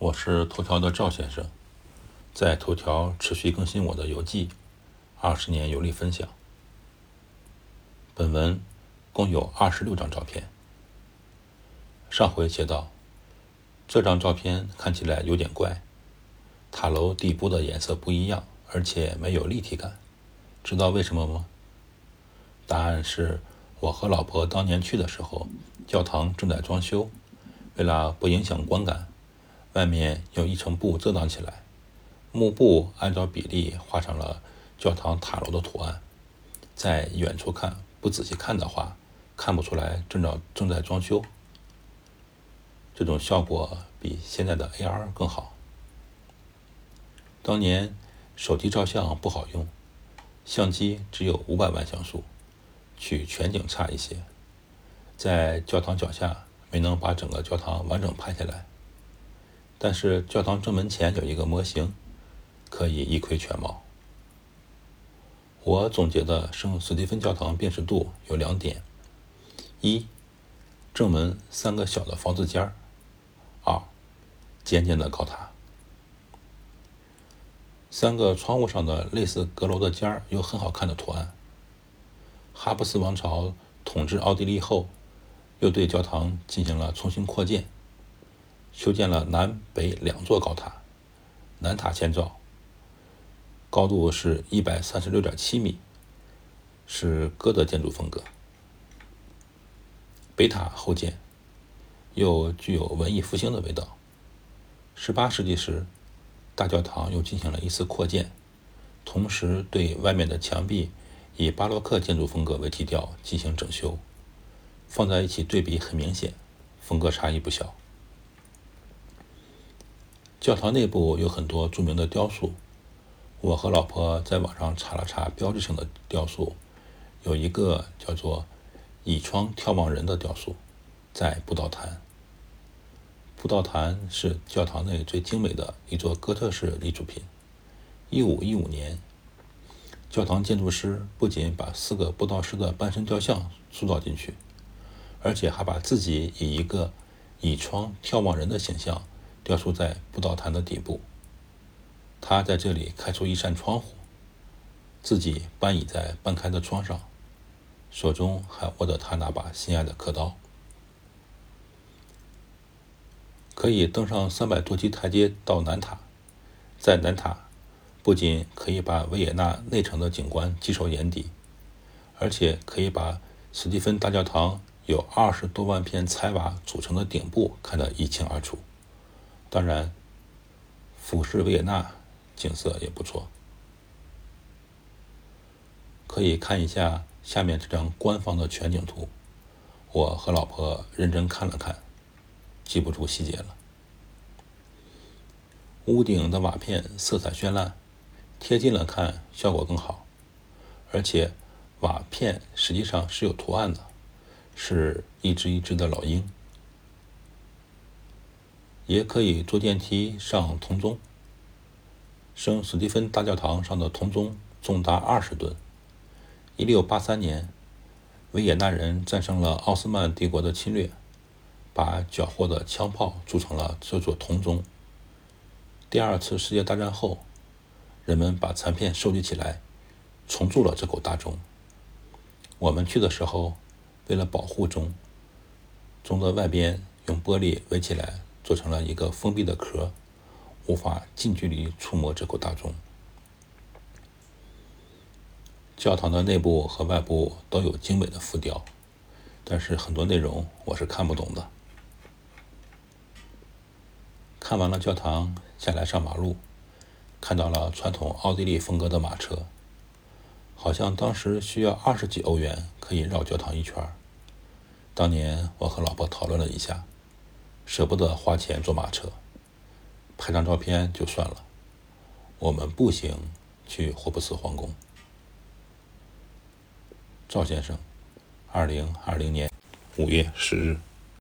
我是头条的赵先生，在头条持续更新我的游记，二十年游历分享。本文共有二十六张照片。上回写到，这张照片看起来有点怪，塔楼底部的颜色不一样，而且没有立体感。知道为什么吗？答案是我和老婆当年去的时候，教堂正在装修，为了不影响观感。外面用一层布遮挡起来，幕布按照比例画上了教堂塔楼的图案。在远处看，不仔细看的话，看不出来正在正在装修。这种效果比现在的 AR 更好。当年手机照相不好用，相机只有五百万像素，取全景差一些，在教堂脚下没能把整个教堂完整拍下来。但是教堂正门前有一个模型，可以一窥全貌。我总结的圣斯蒂芬教堂辨识度有两点：一，正门三个小的房子间儿；二，尖尖的高塔。三个窗户上的类似阁楼的尖儿有很好看的图案。哈布斯王朝统治奥地利后，又对教堂进行了重新扩建。修建了南北两座高塔，南塔建造，高度是一百三十六点七米，是哥德建筑风格。北塔后建，又具有文艺复兴的味道。十八世纪时，大教堂又进行了一次扩建，同时对外面的墙壁以巴洛克建筑风格为基调进行整修，放在一起对比很明显，风格差异不小。教堂内部有很多著名的雕塑，我和老婆在网上查了查标志性的雕塑，有一个叫做“倚窗眺望人”的雕塑，在布道坛。布道坛是教堂内最精美的一座哥特式立柱品。一五一五年，教堂建筑师不仅把四个布道师的半身雕像塑造进去，而且还把自己以一个倚窗眺望人的形象。雕塑在布道坛的底部，他在这里开出一扇窗户，自己半倚在半开的窗上，手中还握着他那把心爱的刻刀。可以登上三百多级台阶到南塔，在南塔不仅可以把维也纳内城的景观尽收眼底，而且可以把史蒂芬大教堂有二十多万片彩瓦组成的顶部看得一清二楚。当然，俯视维也纳景色也不错。可以看一下下面这张官方的全景图，我和老婆认真看了看，记不住细节了。屋顶的瓦片色彩绚烂，贴近了看效果更好，而且瓦片实际上是有图案的，是一只一只的老鹰。也可以坐电梯上铜钟。圣史蒂芬大教堂上的铜钟重达二十吨。一六八三年，维也纳人战胜了奥斯曼帝国的侵略，把缴获的枪炮铸成了这座铜钟。第二次世界大战后，人们把残片收集起来，重铸了这口大钟。我们去的时候，为了保护钟，钟的外边用玻璃围起来。做成了一个封闭的壳，无法近距离触摸这口大钟。教堂的内部和外部都有精美的浮雕，但是很多内容我是看不懂的。看完了教堂，下来上马路，看到了传统奥地利风格的马车，好像当时需要二十几欧元可以绕教堂一圈。当年我和老婆讨论了一下。舍不得花钱坐马车，拍张照片就算了。我们步行去霍布斯皇宫。赵先生，二零二零年五月十日。